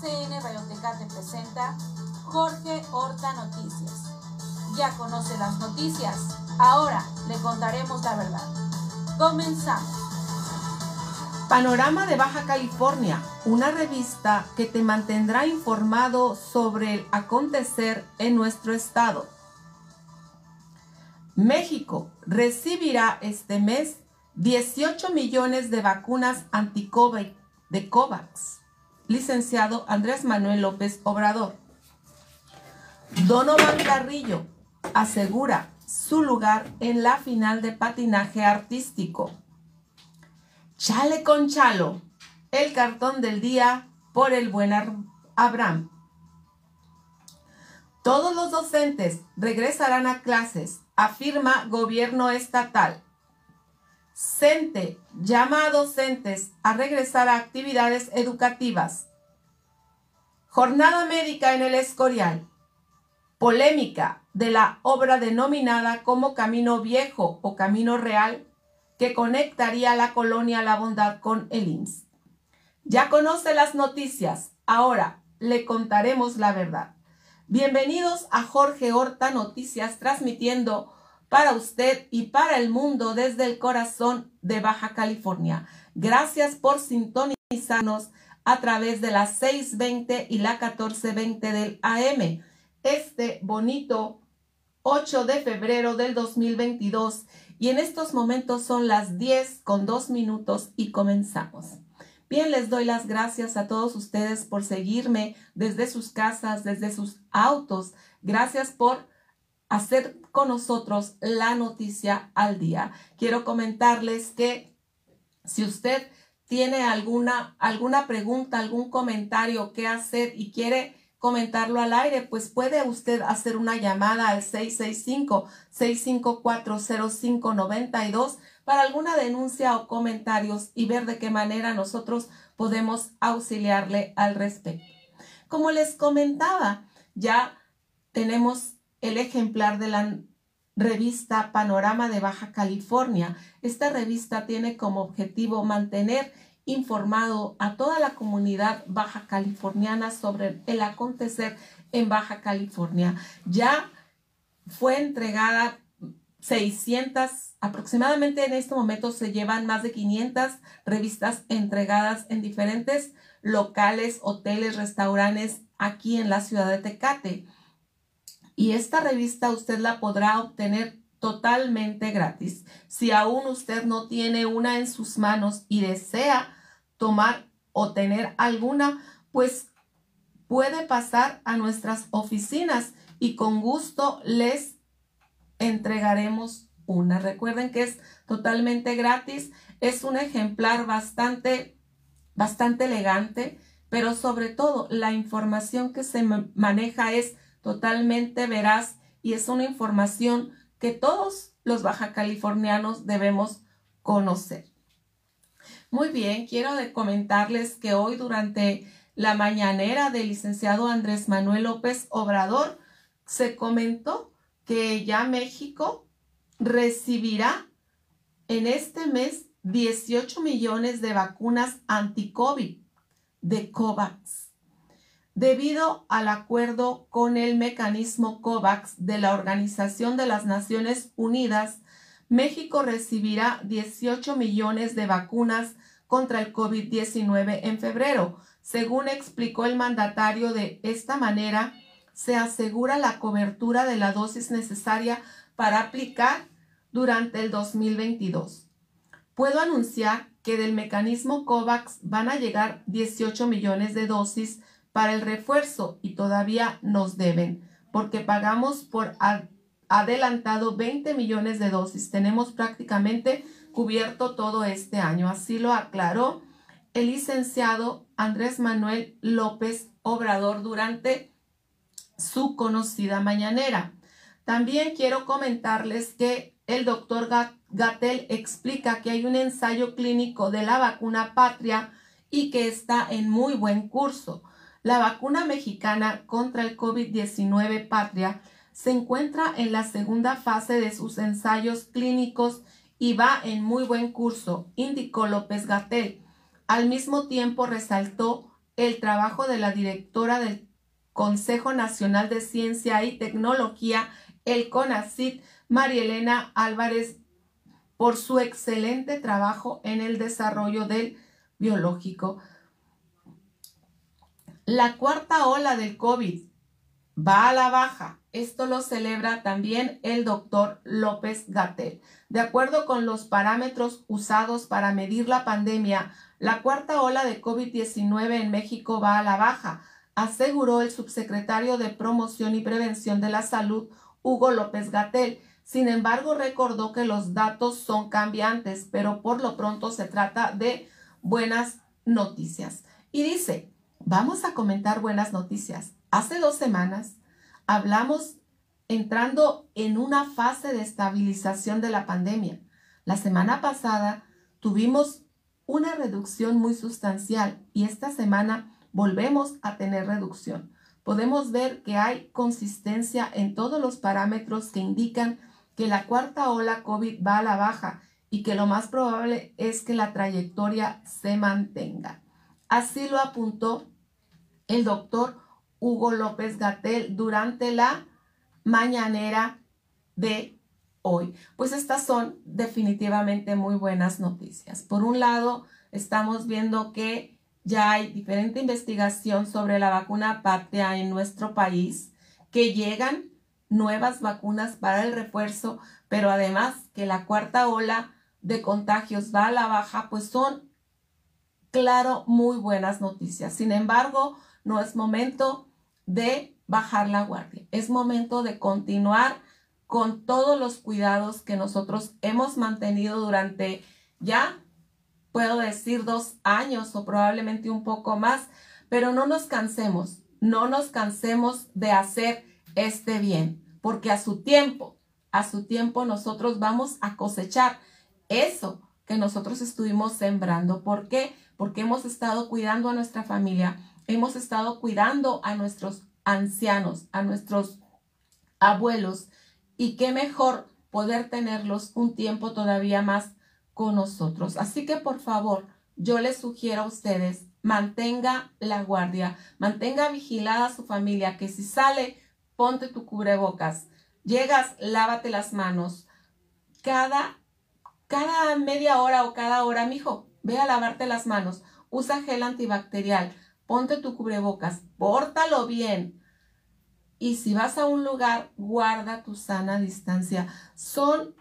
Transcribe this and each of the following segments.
ACN Radioteca te presenta Jorge Horta Noticias. Ya conoce las noticias, ahora le contaremos la verdad. Comenzamos. Panorama de Baja California, una revista que te mantendrá informado sobre el acontecer en nuestro estado. México recibirá este mes 18 millones de vacunas anti-COVID de COVAX. Licenciado Andrés Manuel López Obrador. Donovan Carrillo asegura su lugar en la final de patinaje artístico. Chale con chalo, el cartón del día por el buen Abraham. Todos los docentes regresarán a clases, afirma gobierno estatal. CENTE llama a docentes a regresar a actividades educativas. Jornada médica en el Escorial. Polémica de la obra denominada como Camino Viejo o Camino Real que conectaría la colonia La Bondad con el IMSS. Ya conoce las noticias, ahora le contaremos la verdad. Bienvenidos a Jorge Horta Noticias, transmitiendo para usted y para el mundo desde el corazón de Baja California. Gracias por sintonizarnos a través de las 6.20 y la 14.20 del AM. Este bonito 8 de febrero del 2022 y en estos momentos son las 10 con 2 minutos y comenzamos. Bien, les doy las gracias a todos ustedes por seguirme desde sus casas, desde sus autos. Gracias por hacer con nosotros la noticia al día. Quiero comentarles que si usted tiene alguna, alguna pregunta, algún comentario que hacer y quiere comentarlo al aire, pues puede usted hacer una llamada al 665-654-0592 para alguna denuncia o comentarios y ver de qué manera nosotros podemos auxiliarle al respecto. Como les comentaba, ya tenemos el ejemplar de la revista Panorama de Baja California. Esta revista tiene como objetivo mantener informado a toda la comunidad baja californiana sobre el acontecer en Baja California. Ya fue entregada 600, aproximadamente en este momento se llevan más de 500 revistas entregadas en diferentes locales, hoteles, restaurantes aquí en la ciudad de Tecate. Y esta revista usted la podrá obtener totalmente gratis. Si aún usted no tiene una en sus manos y desea tomar o tener alguna, pues puede pasar a nuestras oficinas y con gusto les entregaremos una. Recuerden que es totalmente gratis, es un ejemplar bastante, bastante elegante, pero sobre todo la información que se maneja es totalmente veraz y es una información que todos los baja californianos debemos conocer. Muy bien, quiero comentarles que hoy durante la mañanera del licenciado Andrés Manuel López Obrador se comentó que ya México recibirá en este mes 18 millones de vacunas anti-COVID de COVAX debido al acuerdo con el mecanismo COVAX de la Organización de las Naciones Unidas, México recibirá 18 millones de vacunas contra el COVID-19 en febrero. Según explicó el mandatario, de esta manera se asegura la cobertura de la dosis necesaria para aplicar durante el 2022. Puedo anunciar que del mecanismo COVAX van a llegar 18 millones de dosis para el refuerzo y todavía nos deben porque pagamos por adelantado 20 millones de dosis. Tenemos prácticamente cubierto todo este año. Así lo aclaró el licenciado Andrés Manuel López Obrador durante su conocida mañanera. También quiero comentarles que el doctor Gatel explica que hay un ensayo clínico de la vacuna Patria y que está en muy buen curso. La vacuna mexicana contra el COVID-19 Patria se encuentra en la segunda fase de sus ensayos clínicos y va en muy buen curso, indicó López Gatel. Al mismo tiempo resaltó el trabajo de la directora del Consejo Nacional de Ciencia y Tecnología, el CONACIT, María Elena Álvarez, por su excelente trabajo en el desarrollo del biológico. La cuarta ola del COVID va a la baja. Esto lo celebra también el doctor López Gatel. De acuerdo con los parámetros usados para medir la pandemia, la cuarta ola de COVID-19 en México va a la baja, aseguró el subsecretario de Promoción y Prevención de la Salud, Hugo López Gatel. Sin embargo, recordó que los datos son cambiantes, pero por lo pronto se trata de buenas noticias. Y dice, vamos a comentar buenas noticias. Hace dos semanas hablamos entrando en una fase de estabilización de la pandemia. La semana pasada tuvimos una reducción muy sustancial y esta semana volvemos a tener reducción. Podemos ver que hay consistencia en todos los parámetros que indican que la cuarta ola COVID va a la baja y que lo más probable es que la trayectoria se mantenga. Así lo apuntó el doctor Hugo López Gatel durante la mañanera de hoy. Pues estas son definitivamente muy buenas noticias. Por un lado, estamos viendo que ya hay diferente investigación sobre la vacuna patria en nuestro país, que llegan nuevas vacunas para el refuerzo, pero además que la cuarta ola de contagios va a la baja, pues son, claro, muy buenas noticias. Sin embargo, no es momento de bajar la guardia. Es momento de continuar con todos los cuidados que nosotros hemos mantenido durante ya, puedo decir, dos años o probablemente un poco más, pero no nos cansemos, no nos cansemos de hacer este bien, porque a su tiempo, a su tiempo nosotros vamos a cosechar eso que nosotros estuvimos sembrando. ¿Por qué? Porque hemos estado cuidando a nuestra familia, hemos estado cuidando a nuestros ancianos, a nuestros abuelos, y qué mejor poder tenerlos un tiempo todavía más con nosotros. Así que por favor, yo les sugiero a ustedes, mantenga la guardia, mantenga vigilada a su familia, que si sale, ponte tu cubrebocas, llegas, lávate las manos. Cada, cada media hora o cada hora, mijo, ve a lavarte las manos, usa gel antibacterial, ponte tu cubrebocas, pórtalo bien. Y si vas a un lugar, guarda tu sana distancia. Son,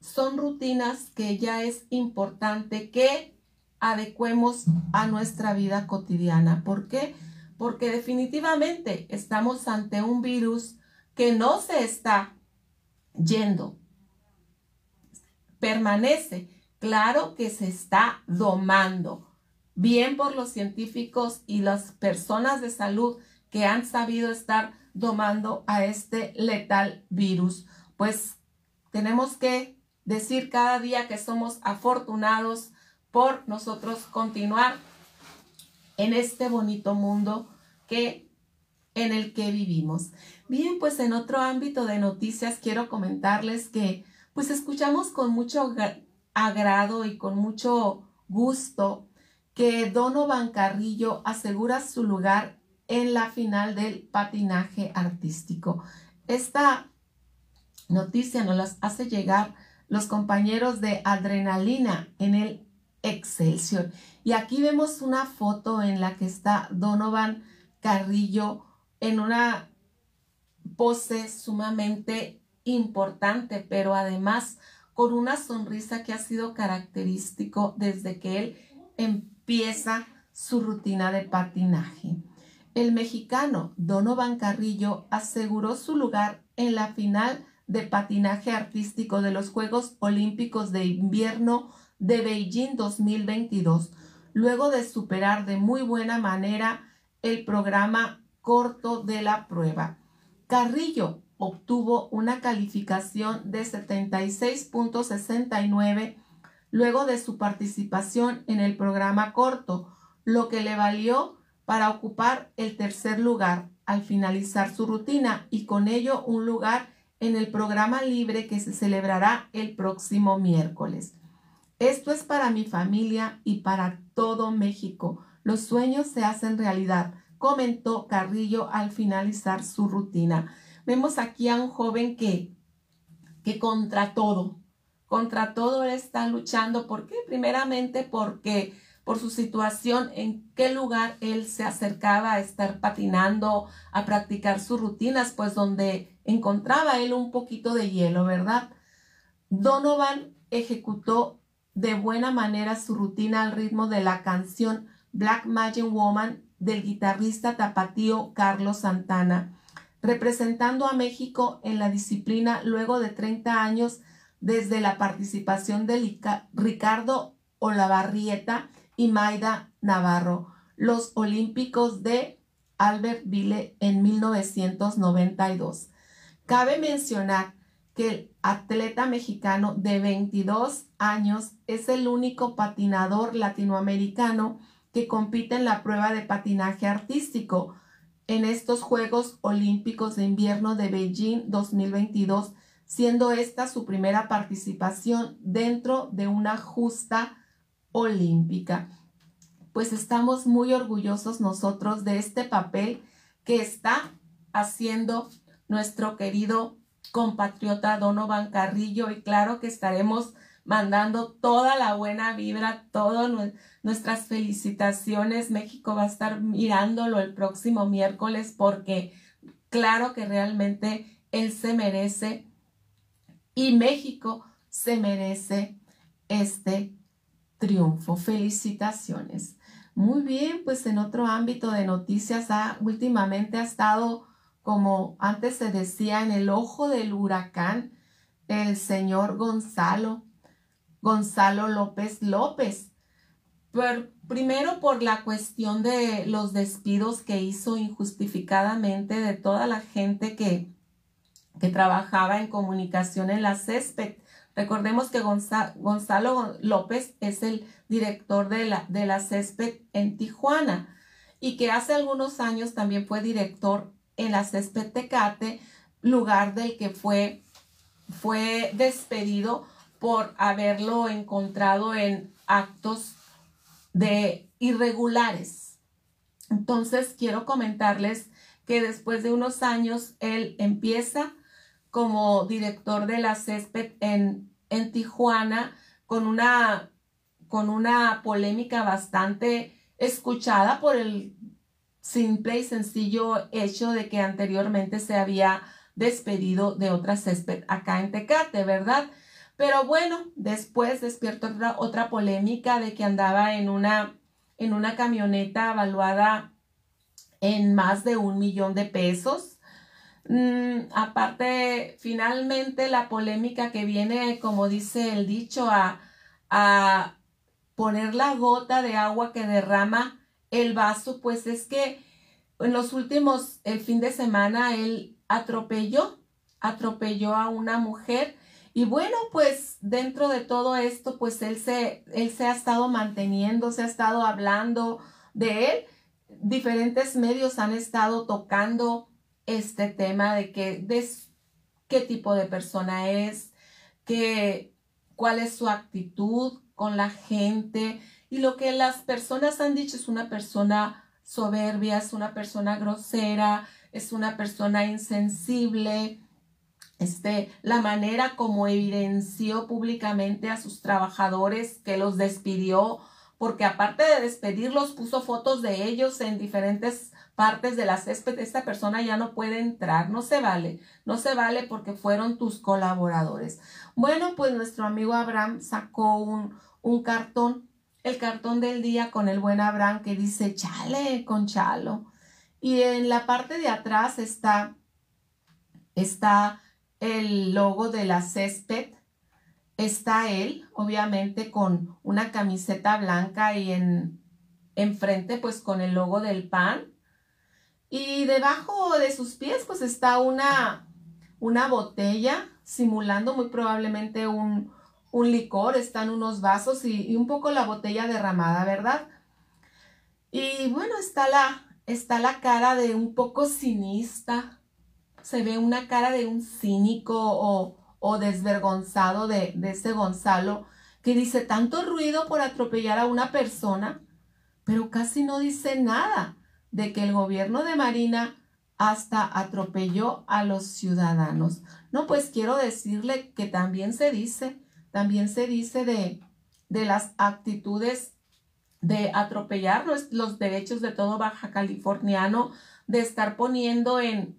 son rutinas que ya es importante que adecuemos a nuestra vida cotidiana. ¿Por qué? Porque definitivamente estamos ante un virus que no se está yendo. Permanece. Claro que se está domando bien por los científicos y las personas de salud que han sabido estar domando a este letal virus. Pues tenemos que decir cada día que somos afortunados por nosotros continuar en este bonito mundo que en el que vivimos. Bien, pues en otro ámbito de noticias quiero comentarles que pues escuchamos con mucho agrado y con mucho gusto que Donovan Carrillo asegura su lugar en la final del patinaje artístico. Esta noticia nos las hace llegar los compañeros de Adrenalina en el Excelsior. Y aquí vemos una foto en la que está Donovan Carrillo en una pose sumamente importante, pero además con una sonrisa que ha sido característico desde que él empezó empieza su rutina de patinaje. El mexicano Donovan Carrillo aseguró su lugar en la final de patinaje artístico de los Juegos Olímpicos de Invierno de Beijing 2022, luego de superar de muy buena manera el programa corto de la prueba. Carrillo obtuvo una calificación de 76.69 luego de su participación en el programa corto, lo que le valió para ocupar el tercer lugar al finalizar su rutina y con ello un lugar en el programa libre que se celebrará el próximo miércoles. Esto es para mi familia y para todo México. Los sueños se hacen realidad, comentó Carrillo al finalizar su rutina. Vemos aquí a un joven que, que contra todo, contra todo él está luchando. ¿Por qué? Primeramente porque por su situación, en qué lugar él se acercaba a estar patinando, a practicar sus rutinas, pues donde encontraba él un poquito de hielo, ¿verdad? Donovan ejecutó de buena manera su rutina al ritmo de la canción Black Magic Woman del guitarrista tapatío Carlos Santana, representando a México en la disciplina luego de 30 años desde la participación de Ricardo Olavarrieta y Maida Navarro, los Olímpicos de Albertville en 1992. Cabe mencionar que el atleta mexicano de 22 años es el único patinador latinoamericano que compite en la prueba de patinaje artístico en estos Juegos Olímpicos de Invierno de Beijing 2022 siendo esta su primera participación dentro de una justa olímpica. Pues estamos muy orgullosos nosotros de este papel que está haciendo nuestro querido compatriota Donovan Carrillo y claro que estaremos mandando toda la buena vibra, todas nuestras felicitaciones. México va a estar mirándolo el próximo miércoles porque claro que realmente él se merece y México se merece este triunfo. Felicitaciones. Muy bien, pues en otro ámbito de noticias, ha, últimamente ha estado, como antes se decía, en el ojo del huracán el señor Gonzalo, Gonzalo López López. primero por la cuestión de los despidos que hizo injustificadamente de toda la gente que que trabajaba en comunicación en la césped. Recordemos que Gonzalo López es el director de la, de la en Tijuana y que hace algunos años también fue director en la césped Tecate, lugar del que fue, fue despedido por haberlo encontrado en actos de irregulares. Entonces quiero comentarles que después de unos años él empieza como director de la césped en, en Tijuana con una, con una polémica bastante escuchada por el simple y sencillo hecho de que anteriormente se había despedido de otra césped acá en Tecate, ¿verdad? Pero bueno, después despierto otra, otra polémica de que andaba en una, en una camioneta evaluada en más de un millón de pesos Mm, aparte, finalmente la polémica que viene, como dice el dicho, a, a poner la gota de agua que derrama el vaso, pues es que en los últimos, el fin de semana, él atropelló, atropelló a una mujer. Y bueno, pues dentro de todo esto, pues él se, él se ha estado manteniendo, se ha estado hablando de él. Diferentes medios han estado tocando este tema de que qué tipo de persona es, que, cuál es su actitud con la gente y lo que las personas han dicho es una persona soberbia, es una persona grosera, es una persona insensible. Este, la manera como evidenció públicamente a sus trabajadores que los despidió, porque aparte de despedirlos, puso fotos de ellos en diferentes partes de la césped, esta persona ya no puede entrar, no se vale, no se vale porque fueron tus colaboradores. Bueno, pues nuestro amigo Abraham sacó un, un cartón, el cartón del día con el buen Abraham que dice chale con chalo. Y en la parte de atrás está, está el logo de la césped, está él, obviamente con una camiseta blanca y en enfrente pues con el logo del pan y debajo de sus pies pues está una, una botella simulando muy probablemente un, un licor, están unos vasos y, un poco la botella derramada, ¿verdad? Y bueno, está la, está la cara de un poco cinista, se ve una cara de un cínico o, o desvergonzado de, de ese Gonzalo que dice tanto ruido por atropellar a una persona pero casi no dice nada de que el gobierno de Marina hasta atropelló a los ciudadanos. No, pues quiero decirle que también se dice, también se dice de, de las actitudes de atropellar los, los derechos de todo baja californiano, de estar poniendo en,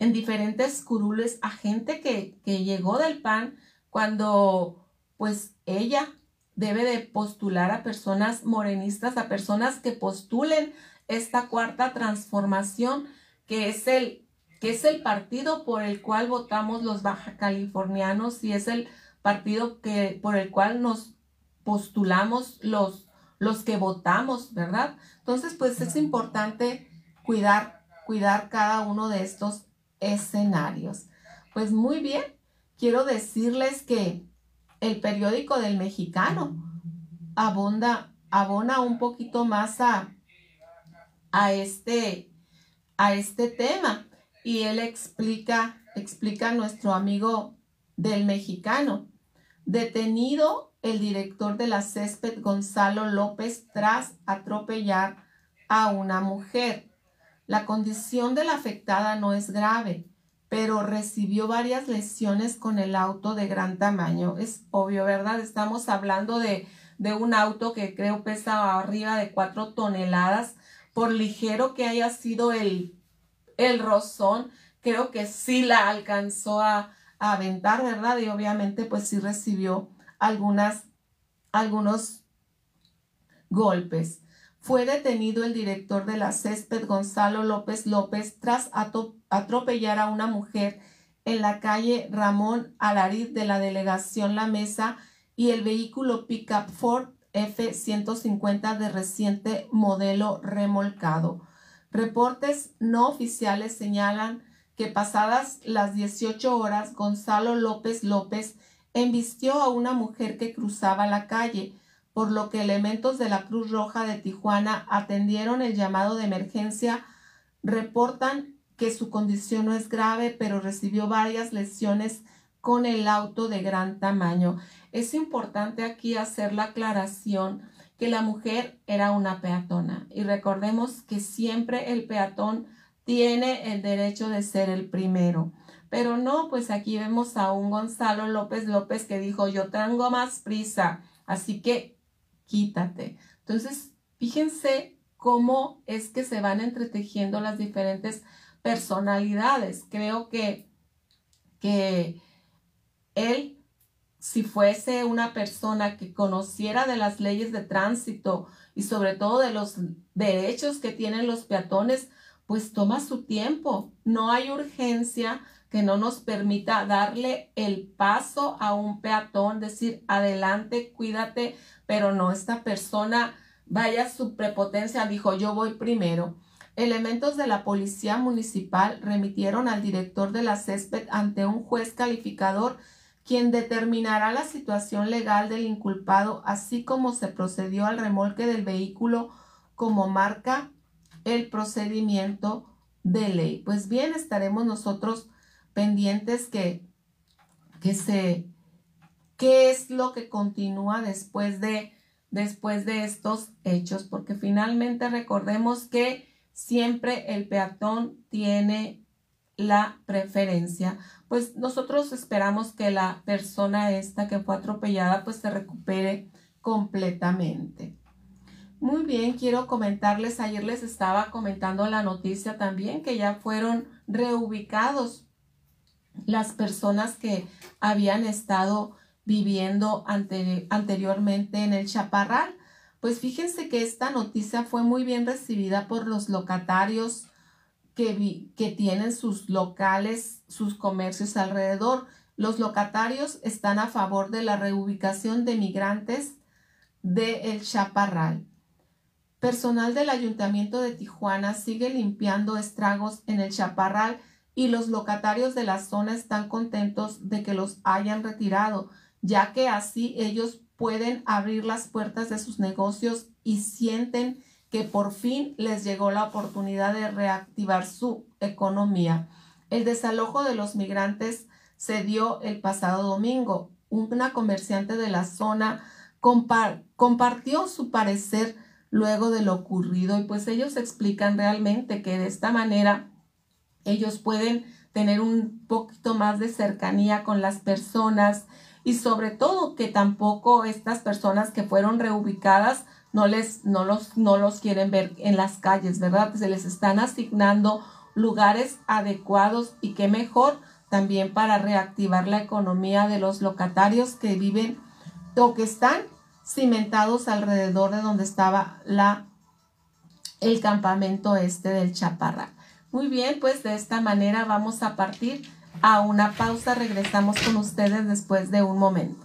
en diferentes curules a gente que, que llegó del PAN cuando pues ella debe de postular a personas morenistas, a personas que postulen esta cuarta transformación, que es el, que es el partido por el cual votamos los baja californianos y es el partido que, por el cual nos postulamos los, los que votamos, ¿verdad? Entonces, pues es importante cuidar, cuidar cada uno de estos escenarios. Pues muy bien, quiero decirles que el periódico del mexicano abunda, abona un poquito más a, a este, a este tema. Y él explica, explica a nuestro amigo del mexicano. Detenido el director de la césped Gonzalo López tras atropellar a una mujer. La condición de la afectada no es grave, pero recibió varias lesiones con el auto de gran tamaño. Es obvio, ¿verdad? Estamos hablando de, de un auto que creo pesa arriba de cuatro toneladas por ligero que haya sido el, el rozón, creo que sí la alcanzó a, aventar, ¿verdad? Y obviamente pues sí recibió algunos golpes. Fue detenido el director de la césped, Gonzalo López López, tras atropellar a una mujer en la calle Ramón Alariz de la delegación La Mesa y el vehículo pickup Ford F-150 de reciente modelo remolcado. Reportes no oficiales señalan que pasadas las 18 horas, Gonzalo López López embistió a una mujer que cruzaba la calle, por lo que elementos de la Cruz Roja de Tijuana atendieron el llamado de emergencia. Reportan que su condición no es grave, pero recibió varias lesiones con el auto de gran tamaño. Es importante aquí hacer la aclaración que la mujer era una peatona y recordemos que siempre el peatón tiene el derecho de ser el primero. Pero no, pues aquí vemos a un Gonzalo López López que dijo, yo tengo más prisa, así que quítate. Entonces, fíjense cómo es que se van entretejiendo las diferentes personalidades. Creo que, que él, si fuese una persona que conociera de las leyes de tránsito y sobre todo de los derechos que tienen los peatones, pues toma su tiempo. No hay urgencia que no nos permita darle el paso a un peatón, decir, adelante, cuídate, pero no, esta persona, vaya su prepotencia, dijo, yo voy primero. Elementos de la policía municipal remitieron al director de la césped ante un juez calificador quien determinará la situación legal del inculpado, así como se procedió al remolque del vehículo como marca el procedimiento de ley. Pues bien, estaremos nosotros pendientes que, que se, qué es lo que continúa después de, después de estos hechos, porque finalmente recordemos que siempre el peatón tiene la preferencia pues nosotros esperamos que la persona esta que fue atropellada pues se recupere completamente. Muy bien, quiero comentarles, ayer les estaba comentando la noticia también que ya fueron reubicados las personas que habían estado viviendo anteriormente en el Chaparral. Pues fíjense que esta noticia fue muy bien recibida por los locatarios que, que tienen sus locales, sus comercios alrededor. Los locatarios están a favor de la reubicación de migrantes de El Chaparral. Personal del Ayuntamiento de Tijuana sigue limpiando estragos en El Chaparral y los locatarios de la zona están contentos de que los hayan retirado, ya que así ellos pueden abrir las puertas de sus negocios y sienten que por fin les llegó la oportunidad de reactivar su economía. El desalojo de los migrantes se dio el pasado domingo. Una comerciante de la zona compartió su parecer luego de lo ocurrido y pues ellos explican realmente que de esta manera ellos pueden tener un poquito más de cercanía con las personas y sobre todo que tampoco estas personas que fueron reubicadas no les no los no los quieren ver en las calles, ¿verdad? Se les están asignando lugares adecuados y qué mejor también para reactivar la economía de los locatarios que viven o que están cimentados alrededor de donde estaba la el campamento este del Chaparral. Muy bien, pues de esta manera vamos a partir a una pausa. Regresamos con ustedes después de un momento.